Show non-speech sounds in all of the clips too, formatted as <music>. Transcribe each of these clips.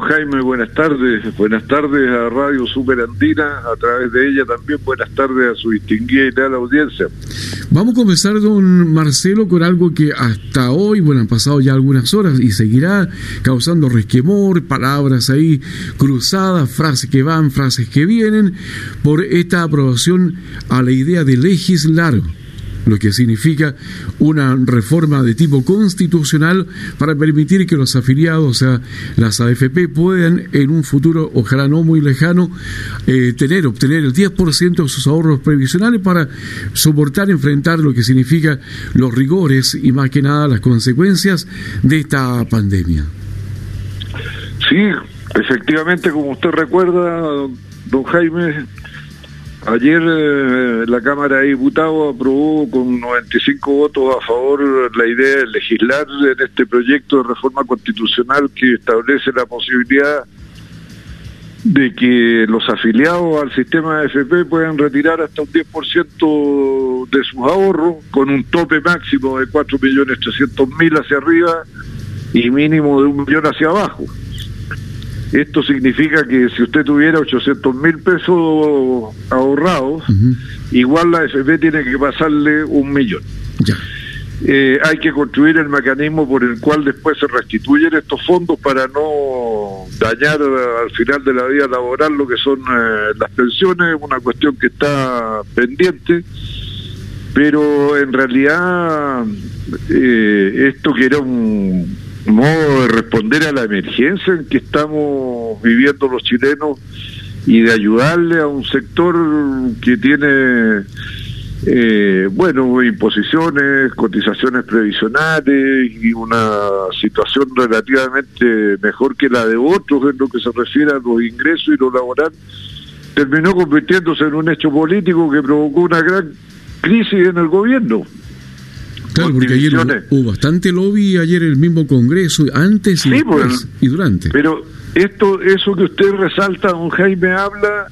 Jaime, buenas tardes. Buenas tardes a Radio Super Andina, a través de ella también buenas tardes a su distinguida y leal audiencia. Vamos a comenzar, don Marcelo, con algo que hasta hoy, bueno, han pasado ya algunas horas y seguirá causando resquemor, palabras ahí cruzadas, frases que van, frases que vienen, por esta aprobación a la idea de legislar lo que significa una reforma de tipo constitucional para permitir que los afiliados, sea, las AFP, puedan en un futuro, ojalá no muy lejano, eh, tener, obtener el 10% de sus ahorros previsionales para soportar, enfrentar lo que significa los rigores y más que nada las consecuencias de esta pandemia. Sí, efectivamente, como usted recuerda, don Jaime, Ayer eh, la Cámara de Diputados aprobó con 95 votos a favor la idea de legislar en este proyecto de reforma constitucional que establece la posibilidad de que los afiliados al sistema de FP puedan retirar hasta un 10% de sus ahorros con un tope máximo de 4.300.000 hacia arriba y mínimo de un millón hacia abajo. Esto significa que si usted tuviera 800 mil pesos ahorrados, igual la FP tiene que pasarle un millón. Eh, hay que construir el mecanismo por el cual después se restituyen estos fondos para no dañar al final de la vida laboral lo que son eh, las pensiones, una cuestión que está pendiente, pero en realidad eh, esto que era un modo de responder a la emergencia en que estamos viviendo los chilenos y de ayudarle a un sector que tiene, eh, bueno, imposiciones, cotizaciones previsionales y una situación relativamente mejor que la de otros en lo que se refiere a los ingresos y lo laboral, terminó convirtiéndose en un hecho político que provocó una gran crisis en el gobierno. Claro, porque ayer hubo bastante lobby ayer en el mismo Congreso, antes y, pues, y durante. Pero esto, eso que usted resalta, don Jaime, habla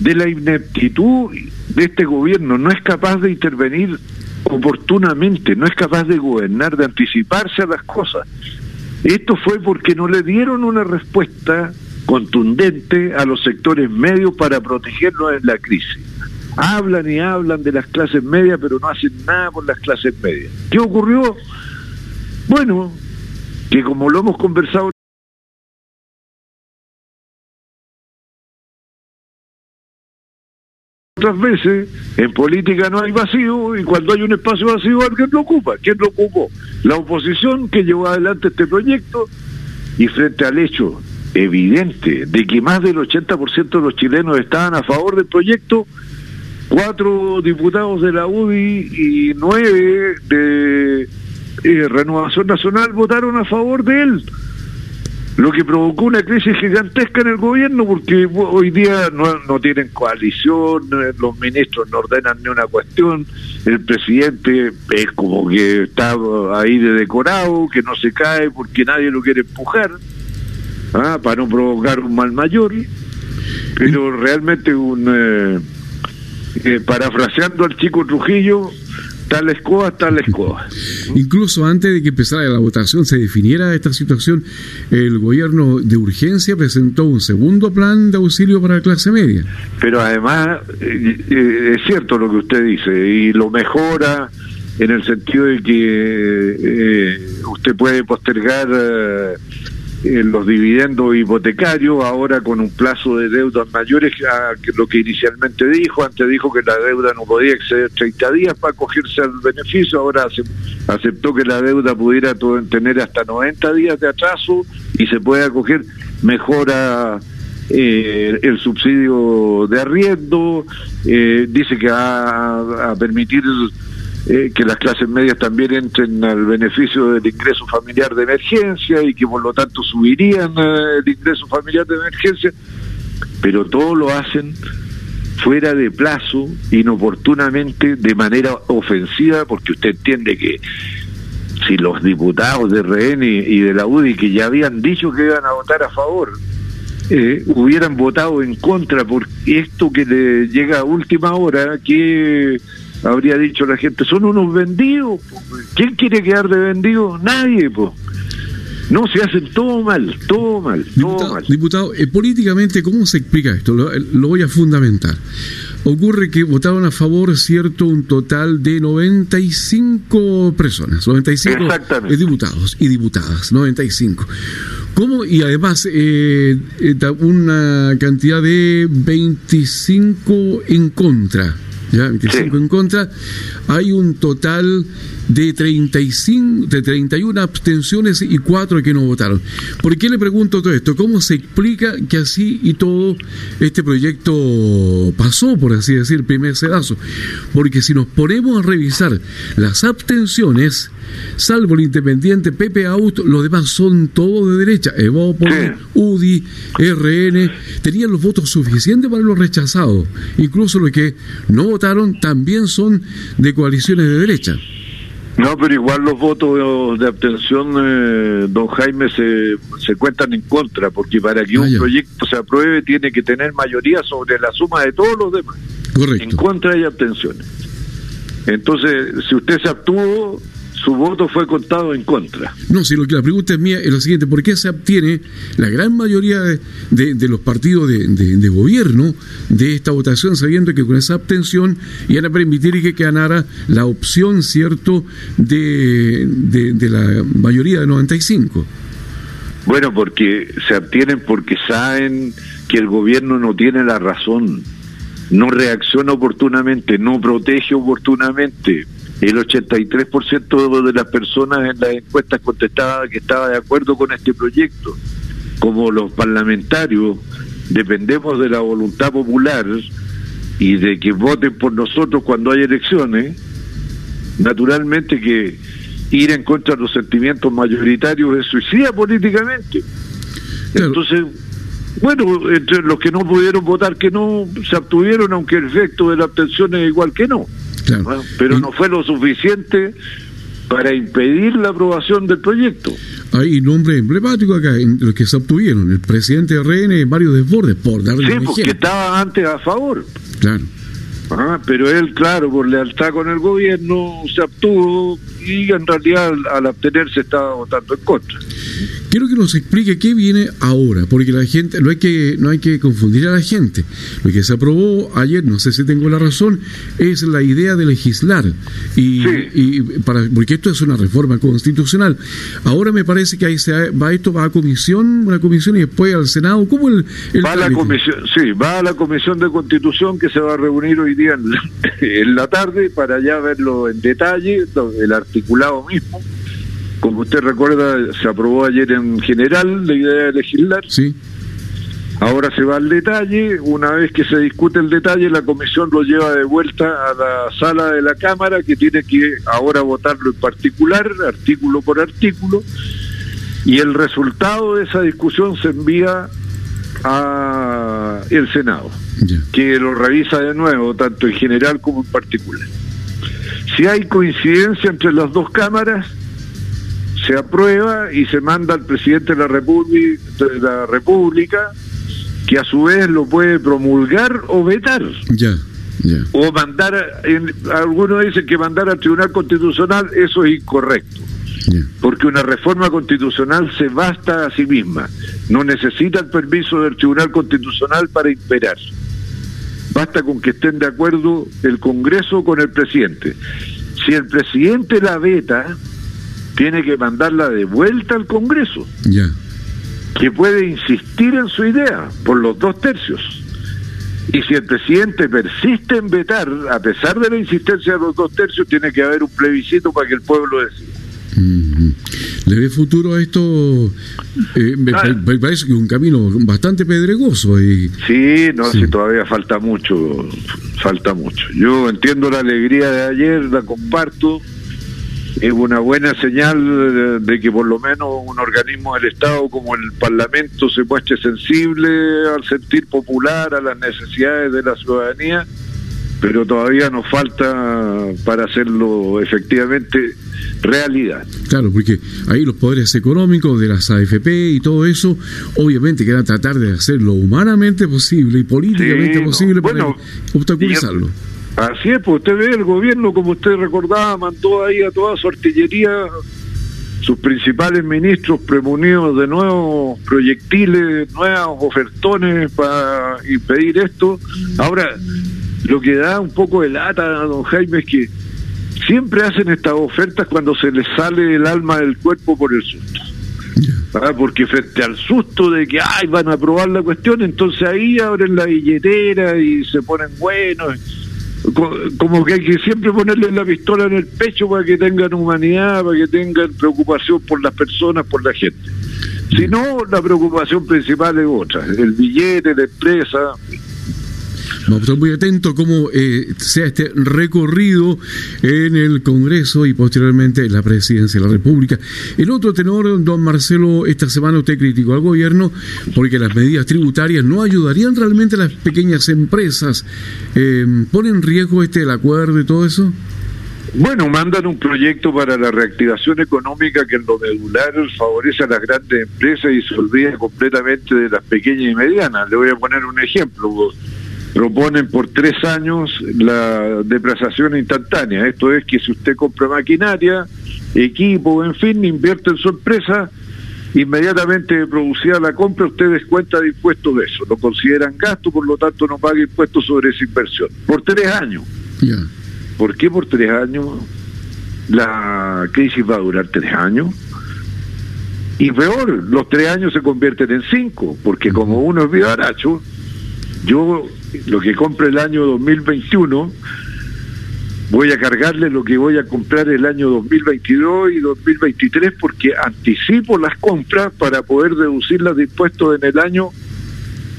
de la ineptitud de este gobierno. No es capaz de intervenir oportunamente, no es capaz de gobernar, de anticiparse a las cosas. Esto fue porque no le dieron una respuesta contundente a los sectores medios para protegerlos en la crisis hablan y hablan de las clases medias, pero no hacen nada por las clases medias. ¿Qué ocurrió? Bueno, que como lo hemos conversado otras veces, en política no hay vacío y cuando hay un espacio vacío alguien lo ocupa. ¿Quién lo ocupó? La oposición que llevó adelante este proyecto y frente al hecho evidente de que más del 80% de los chilenos estaban a favor del proyecto, cuatro diputados de la UDI y nueve de eh, Renovación Nacional votaron a favor de él. Lo que provocó una crisis gigantesca en el gobierno porque hoy día no, tienen coalición, los ministros no ordenan ni una cuestión, el presidente es como que está ahí de decorado, que no se cae porque nadie lo quiere empujar, ¿ah? para no provocar un mal mayor, pero realmente un... Eh, eh, parafraseando al chico Trujillo, tal escoba, tal escoba. Incluso antes de que empezara la votación, se definiera esta situación, el gobierno de urgencia presentó un segundo plan de auxilio para la clase media. Pero además, eh, eh, es cierto lo que usted dice, y lo mejora en el sentido de que usted puede postergar los dividendos hipotecarios, ahora con un plazo de deudas mayores que lo que inicialmente dijo. Antes dijo que la deuda no podía exceder 30 días para acogerse al beneficio, ahora aceptó que la deuda pudiera tener hasta 90 días de atraso y se puede acoger, mejora eh, el subsidio de arriendo, eh, dice que va a permitir eh, que las clases medias también entren al beneficio del ingreso familiar de emergencia y que por lo tanto subirían eh, el ingreso familiar de emergencia, pero todo lo hacen fuera de plazo, inoportunamente, de manera ofensiva, porque usted entiende que si los diputados de RN y de la UDI que ya habían dicho que iban a votar a favor, eh, hubieran votado en contra por esto que le llega a última hora, que habría dicho la gente, son unos vendidos. ¿Quién quiere quedar de vendido? Nadie, pues. No, se hacen todo mal, todo mal, diputado, todo mal. Diputado, eh, políticamente, ¿cómo se explica esto? Lo, lo, voy a fundamentar. Ocurre que votaron a favor, ¿cierto?, un total de 95 personas, 95 diputados y diputadas, 95. ¿Cómo? Y además, eh, una cantidad de 25 en contra. ¿Ya? 25 en contra. Hay un total de 35, de 31 abstenciones y 4 que no votaron. ¿Por qué le pregunto todo esto? ¿Cómo se explica que así y todo este proyecto pasó, por así decir, primer sedazo? Porque si nos ponemos a revisar las abstenciones, salvo el independiente Pepe Auto, los demás son todos de derecha. Evópolis, UDI, RN, tenían los votos suficientes para los rechazados. Incluso los que no votaron también son de coaliciones de derecha. No, pero igual los votos de abstención, eh, don Jaime, se, se cuentan en contra, porque para que un ah, proyecto se apruebe tiene que tener mayoría sobre la suma de todos los demás. Correcto. En contra hay abstenciones. Entonces, si usted se abstuvo, su voto fue contado en contra. No, si lo que la pregunta es mía es lo siguiente, ¿por qué se obtiene la gran mayoría de, los partidos de, gobierno de esta votación sabiendo que con esa abstención iban a permitir que ganara la opción, cierto, de, de la mayoría de 95? Bueno, porque se abstienen porque saben que el gobierno no tiene la razón, no reacciona oportunamente, no protege oportunamente, el 83% de las personas en las encuestas contestaba que estaba de acuerdo con este proyecto. Como los parlamentarios dependemos de la voluntad popular y de que voten por nosotros cuando hay elecciones, naturalmente que ir en contra de los sentimientos mayoritarios es suicida políticamente. Entonces, bueno, entre los que no pudieron votar que no, se abstuvieron, aunque el efecto de la abstención es igual que no pero no fue lo suficiente para impedir la aprobación del proyecto. Hay nombres emblemáticos acá, en los que se obtuvieron. El presidente de RN, varios Desbordes, por darle Sí, porque estaba antes a favor. Claro. Ah, pero él, claro, por lealtad con el gobierno, se obtuvo y en realidad al abstenerse estaba votando en contra. Quiero que nos explique qué viene ahora, porque la gente, no hay que, no hay que confundir a la gente. Lo que se aprobó ayer, no sé si tengo la razón, es la idea de legislar. Y, para, porque esto es una reforma constitucional. Ahora me parece que ahí se va, esto va a comisión, una comisión y después al Senado. ¿Cómo el, va a la comisión, sí, va a la comisión de constitución que se va a reunir hoy día en la, <laughs> en la tarde para ya verlo en detalle, el articulado mismo como usted recuerda, se aprobó ayer en general la idea de legislar. Sí. Ahora se va al detalle, una vez que se discute el detalle, la comisión lo lleva de vuelta a la sala de la Cámara, que tiene que ahora votarlo en particular, artículo por artículo, y el resultado de esa discusión se envía a el Senado, que lo revisa de nuevo, tanto en general como en particular. Si hay coincidencia entre las dos cámaras, se aprueba y se manda al presidente de la República, de la República que a su vez lo puede promulgar o vetar. Ya. O mandar, en, algunos dicen que mandar al Tribunal Constitucional, eso es incorrecto. Porque una reforma constitucional se basta a sí misma, no necesita el permiso del Tribunal Constitucional para imperar. Basta con que estén de acuerdo el Congreso con el presidente. Si el presidente la veta, tiene que mandarla de vuelta al Congreso. Ya. Que puede insistir en su idea por los dos tercios. Y si el presidente persiste en vetar, a pesar de la insistencia de los dos tercios, tiene que haber un plebiscito para que el pueblo decida. ¿Le ve futuro a esto? Eh, me, parece que es un camino bastante pedregoso. Y... Sí, no, sí. todavía falta mucho, falta mucho. Yo entiendo la alegría de ayer, la comparto, es una buena señal de, que por lo menos un organismo del Estado como el Parlamento se muestre sensible al sentir popular, a las necesidades de la ciudadanía, pero todavía nos falta para hacerlo efectivamente realidad. Claro, porque ahí los poderes económicos de las AFP y todo eso, obviamente que van a tratar de hacerlo humanamente posible y políticamente posible para obstaculizarlo. Así es, pues usted ve el gobierno, como usted recordaba, mandó ahí a toda su artillería sus principales ministros premunidos de nuevos proyectiles, nuevos ofertones para impedir esto. Ahora, lo que da un poco de lata a don Jaime es que siempre hacen estas ofertas cuando se les sale el alma del cuerpo por el susto. Ah, porque frente al susto de que ay van a aprobar la cuestión, entonces ahí abren la billetera y se ponen buenos. Como que hay que siempre ponerle la pistola en el pecho para que tengan humanidad, para que tengan preocupación por las personas, por la gente. Si no, la preocupación principal es otra, el billete, la empresa, Vamos a estar muy atentos cómo eh, sea este recorrido en el Congreso y posteriormente en la Presidencia de la República. El otro tenor, don Marcelo, esta semana usted criticó al gobierno porque las medidas tributarias no ayudarían realmente a las pequeñas empresas. Eh, ¿Pone en riesgo este el acuerdo y todo eso? Bueno, mandan un proyecto para la reactivación económica que en lo medular favorece a las grandes empresas y se olvida completamente de las pequeñas y medianas. Le voy a poner un ejemplo proponen por tres años la deplazación instantánea. Esto es que si usted compra maquinaria, equipo, en fin, invierte en su empresa, inmediatamente producida la compra, usted descuenta de impuestos de eso. Lo consideran gasto, por lo tanto no paga impuestos sobre esa inversión. Por tres años. ¿Por qué por tres años? La crisis va a durar tres años. Y peor, los tres años se convierten en cinco, porque como uno es vivaracho, yo lo que compre el año 2021, voy a cargarle lo que voy a comprar el año 2022 y 2023 porque anticipo las compras para poder deducirlas de impuestos en el año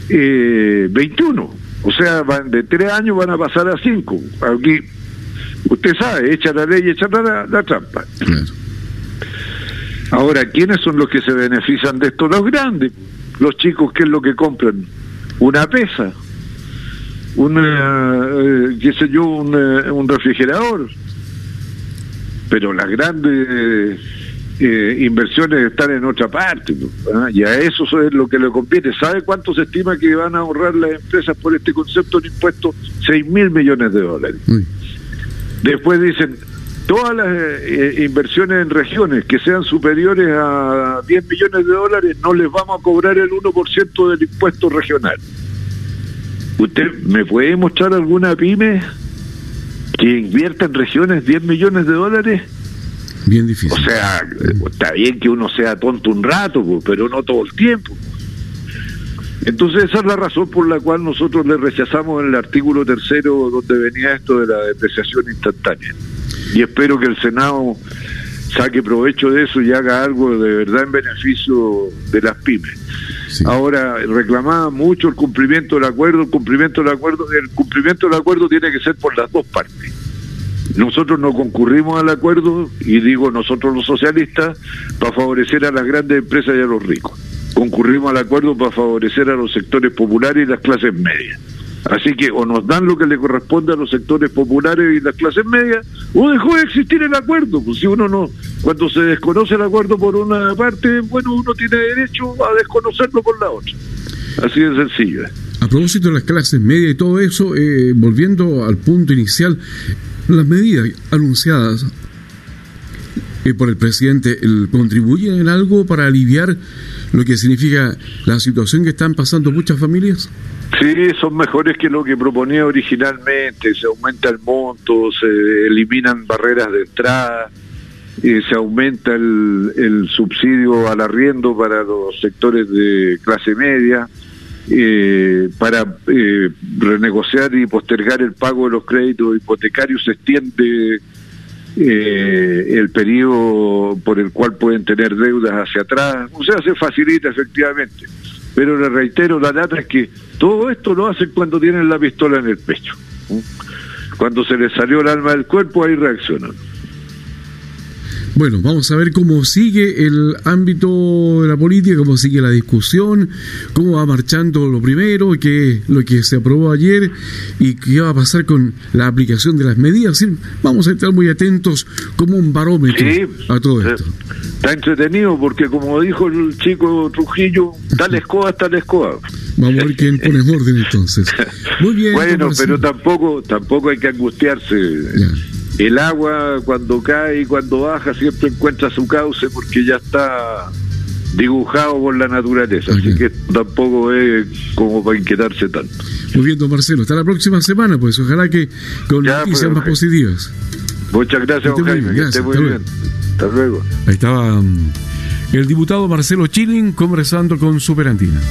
eh, 21. O sea, van de tres años van a pasar a cinco. Aquí, usted sabe, echa la ley, echa la, la trampa. Ahora, ¿quiénes son los que se benefician de esto? Los grandes. Los chicos, ¿qué es lo que compran? Una pesa un, eh, qué sé yo, un, eh, un, refrigerador. Pero las grandes eh, inversiones están en otra parte, ¿ah? y a eso es lo que le conviene. ¿Sabe cuánto se estima que van a ahorrar las empresas por este concepto de impuesto? 6 mil millones de dólares. Después dicen, todas las inversiones en regiones que sean superiores a 10 millones de dólares, no les vamos a cobrar el 1% del impuesto regional. ¿Usted me puede mostrar alguna pyme que invierta en regiones 10 millones de dólares? Bien difícil. O sea, está bien que uno sea tonto un rato, pero no todo el tiempo. Entonces esa es la razón por la cual nosotros le rechazamos el artículo tercero donde venía esto de la depreciación instantánea. Y espero que el Senado saque provecho de eso y haga algo de verdad en beneficio de las pymes. Ahora reclamaba mucho el cumplimiento del acuerdo, el cumplimiento del acuerdo, el cumplimiento del acuerdo tiene que ser por las dos partes. Nosotros no concurrimos al acuerdo, y digo nosotros los socialistas, para favorecer a las grandes empresas y a los ricos. Concurrimos al acuerdo para favorecer a los sectores populares y las clases medias. Así que o nos dan lo que le corresponde a los sectores populares y las clases medias, o dejó de existir el acuerdo. Pues si uno no, cuando se desconoce el acuerdo por una parte, bueno, uno tiene derecho a desconocerlo por la otra. Así de sencillo. A propósito de las clases medias y todo eso, eh, volviendo al punto inicial, las medidas anunciadas eh, por el presidente contribuyen en algo para aliviar lo que significa la situación que están pasando muchas familias? Sí, son mejores que lo que proponía originalmente. Se aumenta el monto, se eliminan barreras de entrada, eh, se aumenta el, subsidio al arriendo para los sectores de clase media, eh, para eh, renegociar y postergar el pago de los créditos hipotecarios se extiende el periodo por el cual pueden tener deudas hacia atrás. O sea, se facilita efectivamente pero le reitero, la data es que todo esto lo hacen cuando tienen la pistola en el pecho. Cuando se les salió el alma del cuerpo, ahí reaccionan. Bueno, vamos a ver cómo sigue el ámbito de la política, cómo sigue la discusión, cómo va marchando lo primero, qué lo que se aprobó ayer y qué va a pasar con la aplicación de las medidas. Vamos a estar muy atentos como un barómetro a todo esto. Está entretenido porque como dijo el chico Trujillo, tal escoba, tal escoba. Vamos a ver quién pone orden entonces. <laughs> Muy bien. bueno, pero tampoco tampoco hay que angustiarse. El agua cuando cae y cuando baja siempre encuentra su cauce porque ya está dibujado por la naturaleza, así que tampoco es como para inquietarse tanto. Muy bien, don Marcelo, hasta la próxima semana, pues ojalá que con noticias pues, más positivas. Muchas gracias, don Jaime, gracias, muy bien. Hasta luego. Ahí estaba mm, el diputado Marcelo Chilling conversando con Superandina.